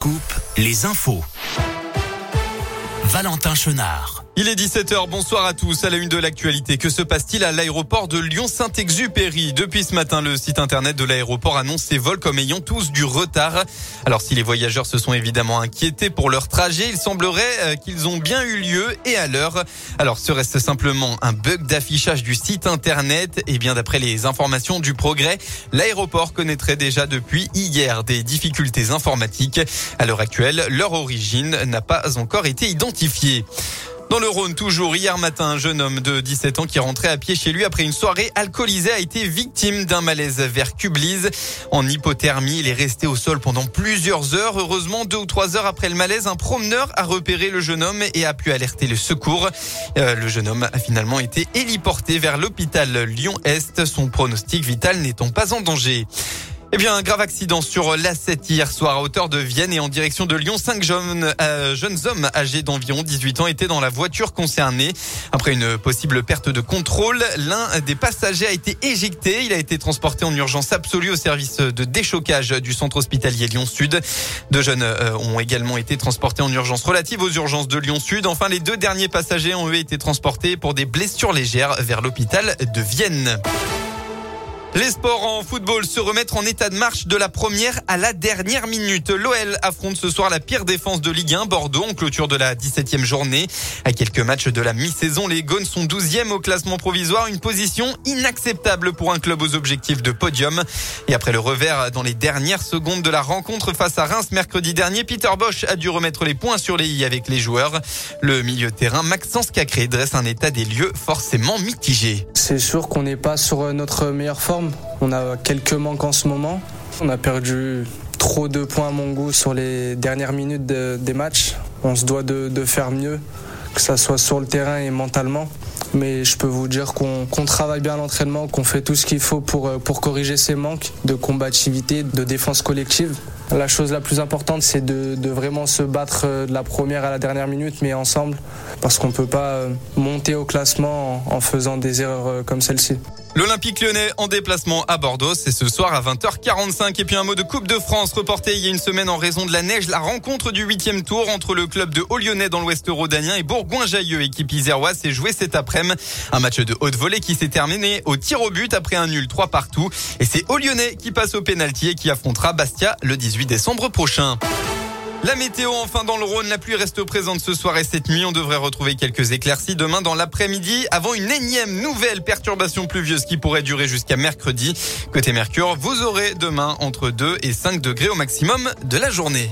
Coupe les infos. Valentin Chenard. Il est 17h, bonsoir à tous. À la une de l'actualité, que se passe-t-il à l'aéroport de Lyon-Saint-Exupéry? Depuis ce matin, le site internet de l'aéroport annonce ses vols comme ayant tous du retard. Alors si les voyageurs se sont évidemment inquiétés pour leur trajet, il semblerait euh, qu'ils ont bien eu lieu et à l'heure. Alors serait-ce simplement un bug d'affichage du site internet? Et bien d'après les informations du progrès, l'aéroport connaîtrait déjà depuis hier des difficultés informatiques. À l'heure actuelle, leur origine n'a pas encore été identifiée. Dans le Rhône, toujours hier matin, un jeune homme de 17 ans qui rentrait à pied chez lui après une soirée alcoolisée a été victime d'un malaise vers Cublise. En hypothermie, il est resté au sol pendant plusieurs heures. Heureusement, deux ou trois heures après le malaise, un promeneur a repéré le jeune homme et a pu alerter le secours. Euh, le jeune homme a finalement été héliporté vers l'hôpital Lyon-Est, son pronostic vital n'étant pas en danger. Eh bien, un grave accident sur l'A7 hier soir à hauteur de Vienne et en direction de Lyon. Cinq jeunes, euh, hommes âgés d'environ 18 ans étaient dans la voiture concernée. Après une possible perte de contrôle, l'un des passagers a été éjecté. Il a été transporté en urgence absolue au service de déchocage du centre hospitalier Lyon-Sud. Deux jeunes euh, ont également été transportés en urgence relative aux urgences de Lyon-Sud. Enfin, les deux derniers passagers ont été transportés pour des blessures légères vers l'hôpital de Vienne. Les sports en football se remettent en état de marche de la première à la dernière minute. L'OL affronte ce soir la pire défense de Ligue 1, Bordeaux, en clôture de la 17e journée. À quelques matchs de la mi-saison, les Gones sont 12e au classement provisoire, une position inacceptable pour un club aux objectifs de podium. Et après le revers dans les dernières secondes de la rencontre face à Reims mercredi dernier, Peter Bosch a dû remettre les points sur les i avec les joueurs. Le milieu terrain Maxence Cacré dresse un état des lieux forcément mitigé. C'est sûr qu'on n'est pas sur notre meilleure forme on a quelques manques en ce moment. On a perdu trop de points à mon goût sur les dernières minutes des matchs. On se doit de, faire mieux, que ce soit sur le terrain et mentalement. Mais je peux vous dire qu'on travaille bien l'entraînement, qu'on fait tout ce qu'il faut pour, pour corriger ces manques de combativité, de défense collective. La chose la plus importante, c'est de, vraiment se battre de la première à la dernière minute, mais ensemble, parce qu'on ne peut pas monter au classement en faisant des erreurs comme celle-ci. L'Olympique lyonnais en déplacement à Bordeaux, c'est ce soir à 20h45. Et puis un mot de Coupe de France reporté il y a une semaine en raison de la neige. La rencontre du huitième tour entre le club de Haut-Lyonnais dans l'ouest rhodanien et Bourgoin-Jailleux, équipe iséroise, s'est joué cet après-midi. Un match de haute volée qui s'est terminé au tir au but après un nul 3 partout. Et c'est Haut-Lyonnais qui passe au pénalty et qui affrontera Bastia le 18 décembre prochain. La météo, enfin dans le Rhône, la pluie reste présente ce soir et cette nuit. On devrait retrouver quelques éclaircies demain dans l'après-midi avant une énième nouvelle perturbation pluvieuse qui pourrait durer jusqu'à mercredi. Côté Mercure, vous aurez demain entre 2 et 5 degrés au maximum de la journée.